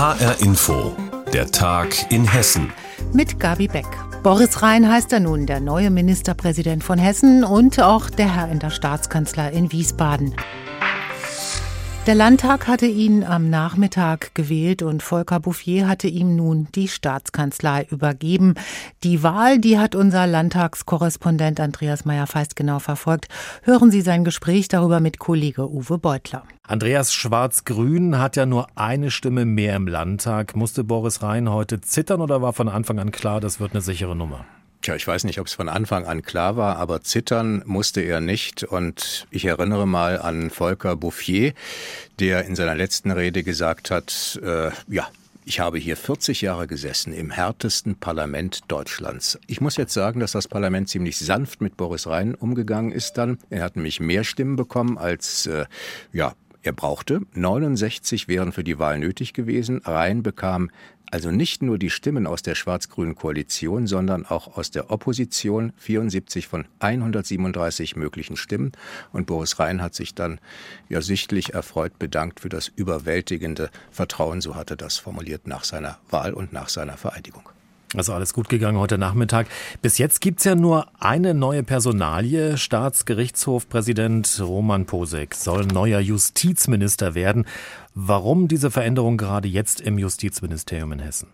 HR Info, der Tag in Hessen. Mit Gabi Beck. Boris Rhein heißt er nun, der neue Ministerpräsident von Hessen und auch der Herr in der Staatskanzlei in Wiesbaden. Der Landtag hatte ihn am Nachmittag gewählt und Volker Bouffier hatte ihm nun die Staatskanzlei übergeben. Die Wahl, die hat unser Landtagskorrespondent Andreas Meyer-Feist genau verfolgt. Hören Sie sein Gespräch darüber mit Kollege Uwe Beutler. Andreas Schwarz-Grün hat ja nur eine Stimme mehr im Landtag. Musste Boris Rhein heute zittern oder war von Anfang an klar, das wird eine sichere Nummer? Tja, ich weiß nicht, ob es von Anfang an klar war, aber zittern musste er nicht. Und ich erinnere mal an Volker Bouffier, der in seiner letzten Rede gesagt hat, äh, ja, ich habe hier 40 Jahre gesessen im härtesten Parlament Deutschlands. Ich muss jetzt sagen, dass das Parlament ziemlich sanft mit Boris Rhein umgegangen ist dann. Er hat nämlich mehr Stimmen bekommen als, äh, ja, er brauchte. 69 wären für die Wahl nötig gewesen. Rhein bekam also nicht nur die Stimmen aus der schwarz-grünen Koalition, sondern auch aus der Opposition, 74 von 137 möglichen Stimmen. Und Boris Rhein hat sich dann ja sichtlich erfreut bedankt für das überwältigende Vertrauen, so hatte das formuliert nach seiner Wahl und nach seiner Vereidigung. Also alles gut gegangen heute Nachmittag. Bis jetzt gibt's ja nur eine neue Personalie. Staatsgerichtshofpräsident Roman Posek soll neuer Justizminister werden. Warum diese Veränderung gerade jetzt im Justizministerium in Hessen?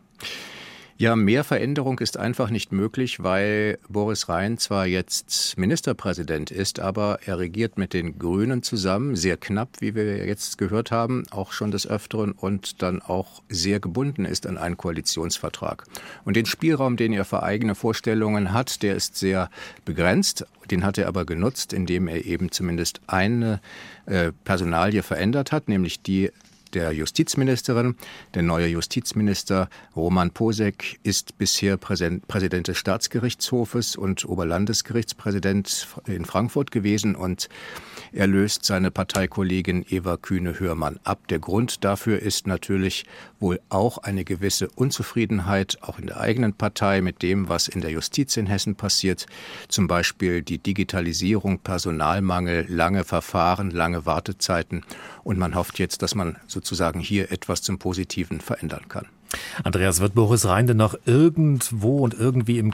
Ja, mehr Veränderung ist einfach nicht möglich, weil Boris Rhein zwar jetzt Ministerpräsident ist, aber er regiert mit den Grünen zusammen, sehr knapp, wie wir jetzt gehört haben, auch schon des Öfteren und dann auch sehr gebunden ist an einen Koalitionsvertrag. Und den Spielraum, den er für eigene Vorstellungen hat, der ist sehr begrenzt. Den hat er aber genutzt, indem er eben zumindest eine äh, Personalie verändert hat, nämlich die der Justizministerin. Der neue Justizminister Roman Posek ist bisher Präsident des Staatsgerichtshofes und Oberlandesgerichtspräsident in Frankfurt gewesen und er löst seine Parteikollegin Eva Kühne-Hörmann ab. Der Grund dafür ist natürlich wohl auch eine gewisse Unzufriedenheit, auch in der eigenen Partei, mit dem, was in der Justiz in Hessen passiert. Zum Beispiel die Digitalisierung, Personalmangel, lange Verfahren, lange Wartezeiten. Und man hofft jetzt, dass man sozusagen hier etwas zum Positiven verändern kann. Andreas, wird Boris Rhein denn noch irgendwo und irgendwie im,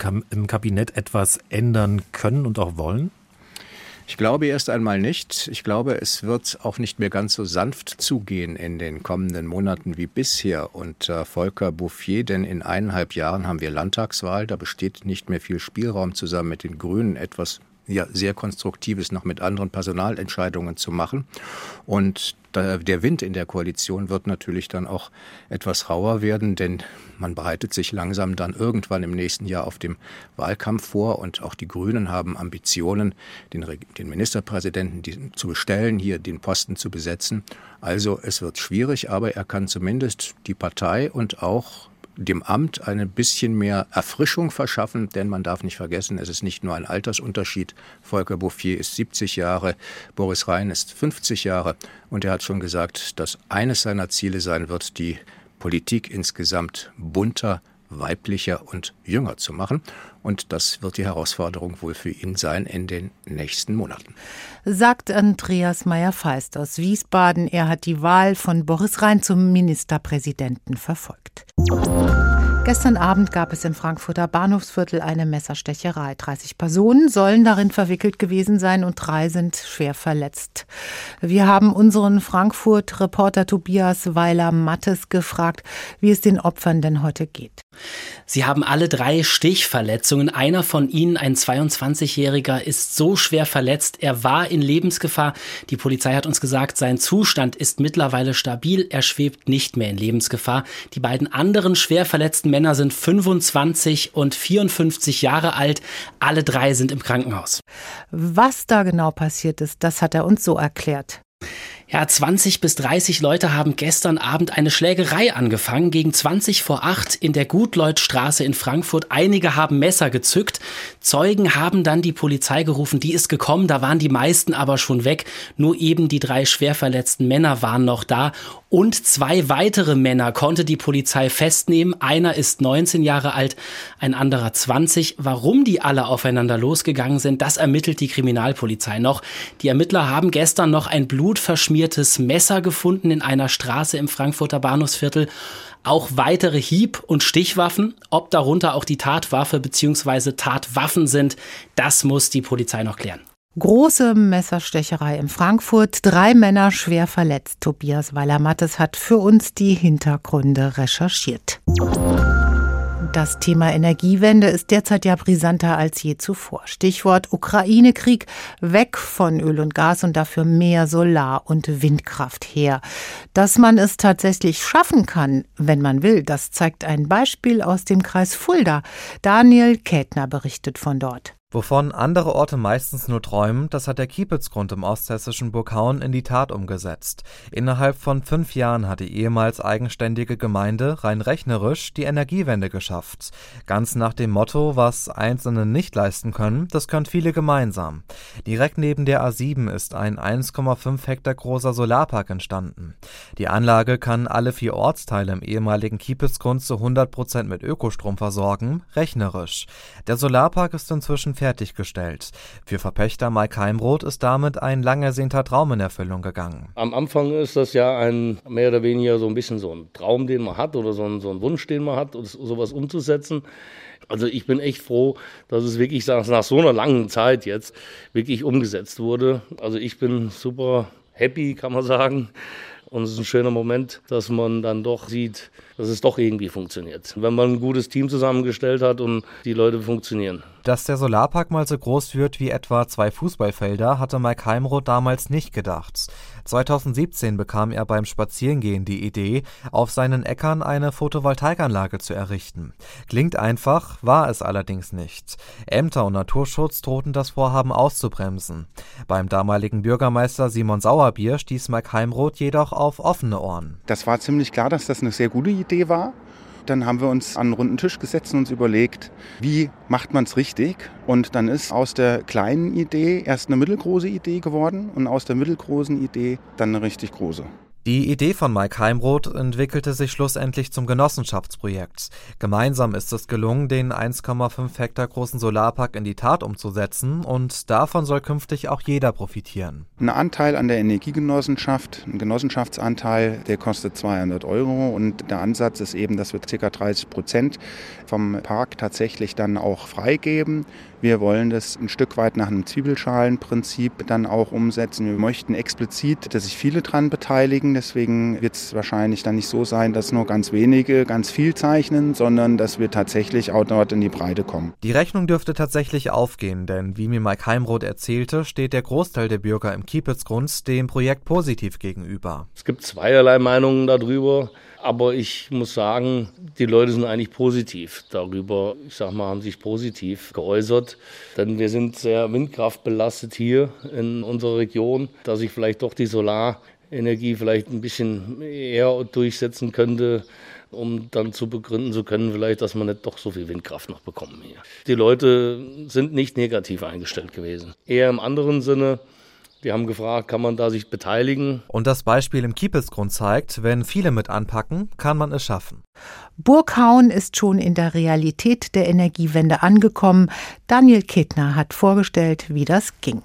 Kabinett etwas ändern können und auch wollen? Ich glaube erst einmal nicht. Ich glaube, es wird auch nicht mehr ganz so sanft zugehen in den kommenden Monaten wie bisher unter Volker Bouffier, denn in eineinhalb Jahren haben wir Landtagswahl. Da besteht nicht mehr viel Spielraum zusammen mit den Grünen etwas ja, sehr Konstruktives noch mit anderen Personalentscheidungen zu machen. Und der Wind in der Koalition wird natürlich dann auch etwas rauer werden, denn man bereitet sich langsam dann irgendwann im nächsten Jahr auf dem Wahlkampf vor und auch die Grünen haben Ambitionen, den, den Ministerpräsidenten zu bestellen, hier den Posten zu besetzen. Also es wird schwierig, aber er kann zumindest die Partei und auch dem Amt ein bisschen mehr Erfrischung verschaffen, denn man darf nicht vergessen, es ist nicht nur ein Altersunterschied. Volker Bouffier ist 70 Jahre, Boris Rhein ist 50 Jahre und er hat schon gesagt, dass eines seiner Ziele sein wird, die Politik insgesamt bunter, weiblicher und jünger zu machen. Und das wird die Herausforderung wohl für ihn sein in den nächsten Monaten. Sagt Andreas Meyer-Feist aus Wiesbaden. Er hat die Wahl von Boris Rhein zum Ministerpräsidenten verfolgt. Gestern Abend gab es im Frankfurter Bahnhofsviertel eine Messerstecherei. 30 Personen sollen darin verwickelt gewesen sein und drei sind schwer verletzt. Wir haben unseren Frankfurt-Reporter Tobias Weiler-Mattes gefragt, wie es den Opfern denn heute geht. Sie haben alle drei Stichverletzungen. Einer von ihnen, ein 22-Jähriger, ist so schwer verletzt. Er war in Lebensgefahr. Die Polizei hat uns gesagt, sein Zustand ist mittlerweile stabil. Er schwebt nicht mehr in Lebensgefahr. Die beiden anderen schwer verletzten Männer sind 25 und 54 Jahre alt. Alle drei sind im Krankenhaus. Was da genau passiert ist, das hat er uns so erklärt. Ja, 20 bis 30 Leute haben gestern Abend eine Schlägerei angefangen gegen 20 vor 8 in der Gutleutstraße in Frankfurt. Einige haben Messer gezückt. Zeugen haben dann die Polizei gerufen. Die ist gekommen. Da waren die meisten aber schon weg. Nur eben die drei schwer verletzten Männer waren noch da. Und zwei weitere Männer konnte die Polizei festnehmen. Einer ist 19 Jahre alt, ein anderer 20. Warum die alle aufeinander losgegangen sind, das ermittelt die Kriminalpolizei noch. Die Ermittler haben gestern noch ein blutverschmiertes undetoniertes Messer gefunden in einer Straße im Frankfurter Bahnhofsviertel. Auch weitere Hieb- und Stichwaffen, ob darunter auch die Tatwaffe bzw. Tatwaffen sind, das muss die Polizei noch klären. Große Messerstecherei in Frankfurt, drei Männer schwer verletzt. Tobias Weiler-Mattes hat für uns die Hintergründe recherchiert. Das Thema Energiewende ist derzeit ja brisanter als je zuvor. Stichwort Ukraine-Krieg, weg von Öl und Gas und dafür mehr Solar- und Windkraft her. Dass man es tatsächlich schaffen kann, wenn man will, das zeigt ein Beispiel aus dem Kreis Fulda. Daniel Kätner berichtet von dort. Wovon andere Orte meistens nur träumen, das hat der Kiepitzgrund im osthessischen Burghauen in die Tat umgesetzt. Innerhalb von fünf Jahren hat die ehemals eigenständige Gemeinde rein rechnerisch die Energiewende geschafft. Ganz nach dem Motto, was Einzelne nicht leisten können, das können viele gemeinsam. Direkt neben der A7 ist ein 1,5 Hektar großer Solarpark entstanden. Die Anlage kann alle vier Ortsteile im ehemaligen Kiepitzgrund zu 100 Prozent mit Ökostrom versorgen, rechnerisch. Der Solarpark ist inzwischen fertiggestellt. Für Verpächter Mike Heimroth ist damit ein lang ersehnter Traum in Erfüllung gegangen. Am Anfang ist das ja ein mehr oder weniger so ein bisschen so ein Traum, den man hat oder so ein, so ein Wunsch, den man hat, sowas umzusetzen. Also ich bin echt froh, dass es wirklich nach so einer langen Zeit jetzt wirklich umgesetzt wurde. Also ich bin super happy, kann man sagen. Und es ist ein schöner Moment, dass man dann doch sieht, dass es doch irgendwie funktioniert. Wenn man ein gutes Team zusammengestellt hat und die Leute funktionieren. Dass der Solarpark mal so groß wird wie etwa zwei Fußballfelder, hatte Mike Heimroth damals nicht gedacht. 2017 bekam er beim Spazierengehen die Idee, auf seinen Äckern eine Photovoltaikanlage zu errichten. Klingt einfach, war es allerdings nicht. Ämter und Naturschutz drohten das Vorhaben auszubremsen. Beim damaligen Bürgermeister Simon Sauerbier stieß Mike Heimroth jedoch auf offene Ohren. Das war ziemlich klar, dass das eine sehr gute Idee war. Dann haben wir uns an einen runden Tisch gesetzt und uns überlegt, wie macht man es richtig? Und dann ist aus der kleinen Idee erst eine mittelgroße Idee geworden und aus der mittelgroßen Idee dann eine richtig große. Die Idee von Mike Heimroth entwickelte sich schlussendlich zum Genossenschaftsprojekt. Gemeinsam ist es gelungen, den 1,5 Hektar großen Solarpark in die Tat umzusetzen und davon soll künftig auch jeder profitieren. Ein Anteil an der Energiegenossenschaft, ein Genossenschaftsanteil, der kostet 200 Euro und der Ansatz ist eben, dass wir ca. 30 Prozent vom Park tatsächlich dann auch freigeben. Wir wollen das ein Stück weit nach einem Zwiebelschalenprinzip dann auch umsetzen. Wir möchten explizit, dass sich viele daran beteiligen. Deswegen wird es wahrscheinlich dann nicht so sein, dass nur ganz wenige ganz viel zeichnen, sondern dass wir tatsächlich auch dort in die Breite kommen. Die Rechnung dürfte tatsächlich aufgehen, denn wie mir Mike Heimroth erzählte, steht der Großteil der Bürger im Kiepitzgrund dem Projekt positiv gegenüber. Es gibt zweierlei Meinungen darüber. Aber ich muss sagen, die Leute sind eigentlich positiv darüber. Ich sag mal, haben sich positiv geäußert. Denn wir sind sehr windkraftbelastet hier in unserer Region, dass sich vielleicht doch die Solarenergie vielleicht ein bisschen eher durchsetzen könnte um dann zu begründen zu können, vielleicht, dass man nicht doch so viel Windkraft noch bekommen hier. Die Leute sind nicht negativ eingestellt gewesen. Eher im anderen Sinne, die haben gefragt, kann man da sich beteiligen? Und das Beispiel im Kiepelsgrund zeigt, wenn viele mit anpacken, kann man es schaffen. Burghauen ist schon in der Realität der Energiewende angekommen. Daniel Kittner hat vorgestellt, wie das ging.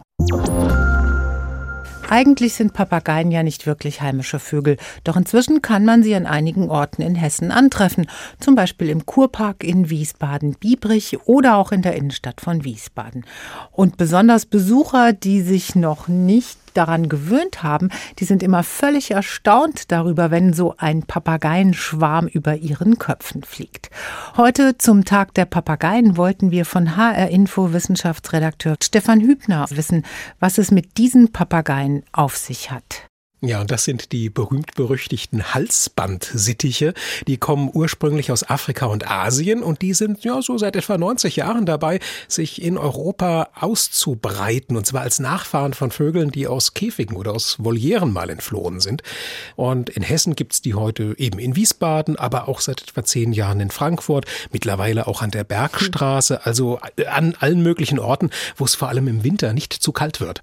Eigentlich sind Papageien ja nicht wirklich heimische Vögel, doch inzwischen kann man sie an einigen Orten in Hessen antreffen, zum Beispiel im Kurpark in Wiesbaden-Biebrich oder auch in der Innenstadt von Wiesbaden. Und besonders Besucher, die sich noch nicht daran gewöhnt haben, die sind immer völlig erstaunt darüber, wenn so ein Papageienschwarm über ihren Köpfen fliegt. Heute zum Tag der Papageien wollten wir von HR Info Wissenschaftsredakteur Stefan Hübner wissen, was es mit diesen Papageien auf sich hat. Ja, und das sind die berühmt-berüchtigten Halsbandsittiche. Die kommen ursprünglich aus Afrika und Asien und die sind ja so seit etwa 90 Jahren dabei, sich in Europa auszubreiten. Und zwar als Nachfahren von Vögeln, die aus Käfigen oder aus Volieren mal entflohen sind. Und in Hessen gibt's die heute eben in Wiesbaden, aber auch seit etwa zehn Jahren in Frankfurt, mittlerweile auch an der Bergstraße, also an allen möglichen Orten, wo es vor allem im Winter nicht zu kalt wird.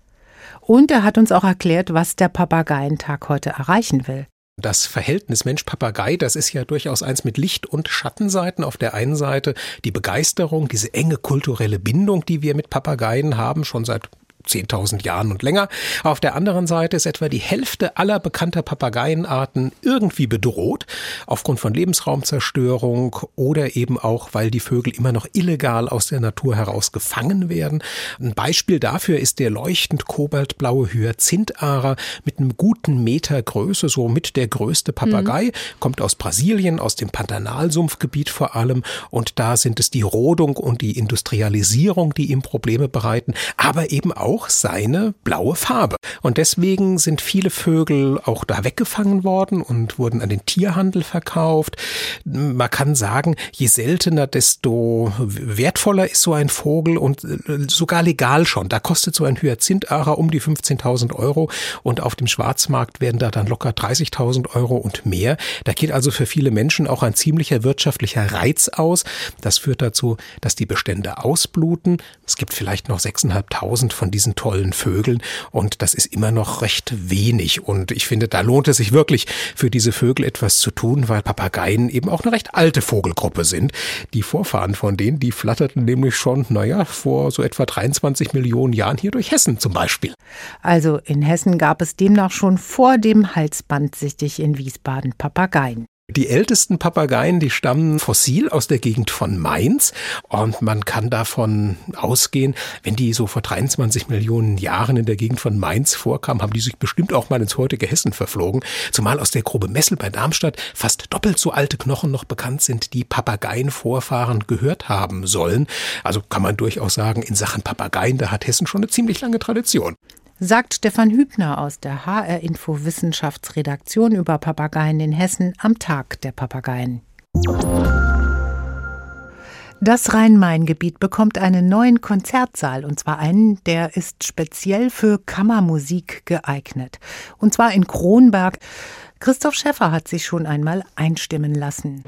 Und er hat uns auch erklärt, was der Papageientag heute erreichen will. Das Verhältnis Mensch-Papagei, das ist ja durchaus eins mit Licht- und Schattenseiten. Auf der einen Seite die Begeisterung, diese enge kulturelle Bindung, die wir mit Papageien haben, schon seit 10.000 Jahren und länger. Auf der anderen Seite ist etwa die Hälfte aller bekannter Papageienarten irgendwie bedroht, aufgrund von Lebensraumzerstörung oder eben auch, weil die Vögel immer noch illegal aus der Natur heraus gefangen werden. Ein Beispiel dafür ist der leuchtend kobaltblaue Hyazintharer mit einem guten Meter Größe, so mit der größte Papagei, mhm. kommt aus Brasilien, aus dem Pantanalsumpfgebiet vor allem und da sind es die Rodung und die Industrialisierung, die ihm Probleme bereiten, aber eben auch seine blaue Farbe. Und deswegen sind viele Vögel auch da weggefangen worden und wurden an den Tierhandel verkauft. Man kann sagen, je seltener, desto wertvoller ist so ein Vogel und äh, sogar legal schon. Da kostet so ein Hyazintharer um die 15.000 Euro und auf dem Schwarzmarkt werden da dann locker 30.000 Euro und mehr. Da geht also für viele Menschen auch ein ziemlicher wirtschaftlicher Reiz aus. Das führt dazu, dass die Bestände ausbluten. Es gibt vielleicht noch 6.500 von diesen tollen Vögeln und das ist immer noch recht wenig. Und ich finde, da lohnt es sich wirklich für diese Vögel etwas zu tun, weil Papageien eben auch eine recht alte Vogelgruppe sind. Die Vorfahren von denen, die flatterten nämlich schon, naja, vor so etwa 23 Millionen Jahren hier durch Hessen zum Beispiel. Also in Hessen gab es demnach schon vor dem Halsbandsichtig in Wiesbaden Papageien. Die ältesten Papageien, die stammen fossil aus der Gegend von Mainz. Und man kann davon ausgehen, wenn die so vor 23 Millionen Jahren in der Gegend von Mainz vorkamen, haben die sich bestimmt auch mal ins heutige Hessen verflogen, zumal aus der Grube Messel bei Darmstadt fast doppelt so alte Knochen noch bekannt sind, die Papageienvorfahren gehört haben sollen. Also kann man durchaus sagen, in Sachen Papageien, da hat Hessen schon eine ziemlich lange Tradition sagt Stefan Hübner aus der HR Info Wissenschaftsredaktion über Papageien in Hessen am Tag der Papageien. Das Rhein-Main-Gebiet bekommt einen neuen Konzertsaal, und zwar einen, der ist speziell für Kammermusik geeignet. Und zwar in Kronberg. Christoph Schäffer hat sich schon einmal einstimmen lassen.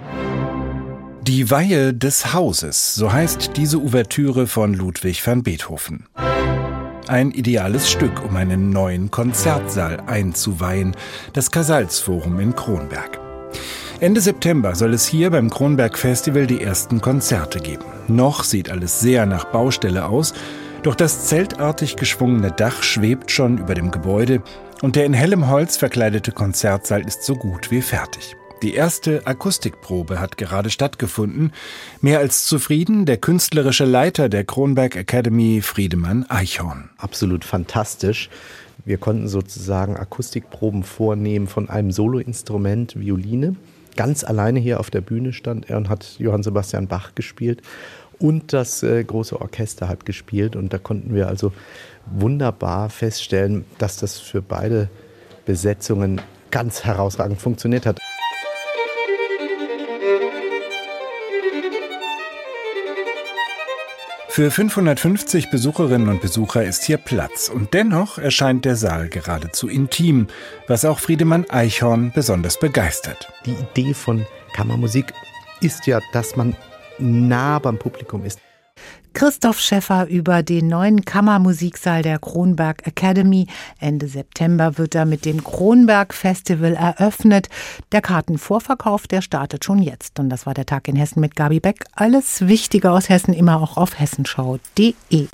Die Weihe des Hauses, so heißt diese Ouvertüre von Ludwig van Beethoven. Ein ideales Stück, um einen neuen Konzertsaal einzuweihen, das Kasalsforum in Kronberg. Ende September soll es hier beim Kronberg Festival die ersten Konzerte geben. Noch sieht alles sehr nach Baustelle aus, doch das zeltartig geschwungene Dach schwebt schon über dem Gebäude und der in hellem Holz verkleidete Konzertsaal ist so gut wie fertig. Die erste Akustikprobe hat gerade stattgefunden. Mehr als zufrieden der künstlerische Leiter der Kronberg Academy, Friedemann Eichhorn. Absolut fantastisch. Wir konnten sozusagen Akustikproben vornehmen von einem Soloinstrument, Violine. Ganz alleine hier auf der Bühne stand er und hat Johann Sebastian Bach gespielt. Und das äh, große Orchester hat gespielt. Und da konnten wir also wunderbar feststellen, dass das für beide Besetzungen ganz herausragend funktioniert hat. Für 550 Besucherinnen und Besucher ist hier Platz und dennoch erscheint der Saal geradezu intim, was auch Friedemann Eichhorn besonders begeistert. Die Idee von Kammermusik ist ja, dass man nah beim Publikum ist. Christoph Schäffer über den neuen Kammermusiksaal der Kronberg Academy. Ende September wird er mit dem Kronberg Festival eröffnet. Der Kartenvorverkauf, der startet schon jetzt. Und das war der Tag in Hessen mit Gabi Beck. Alles Wichtige aus Hessen immer auch auf hessenschau.de.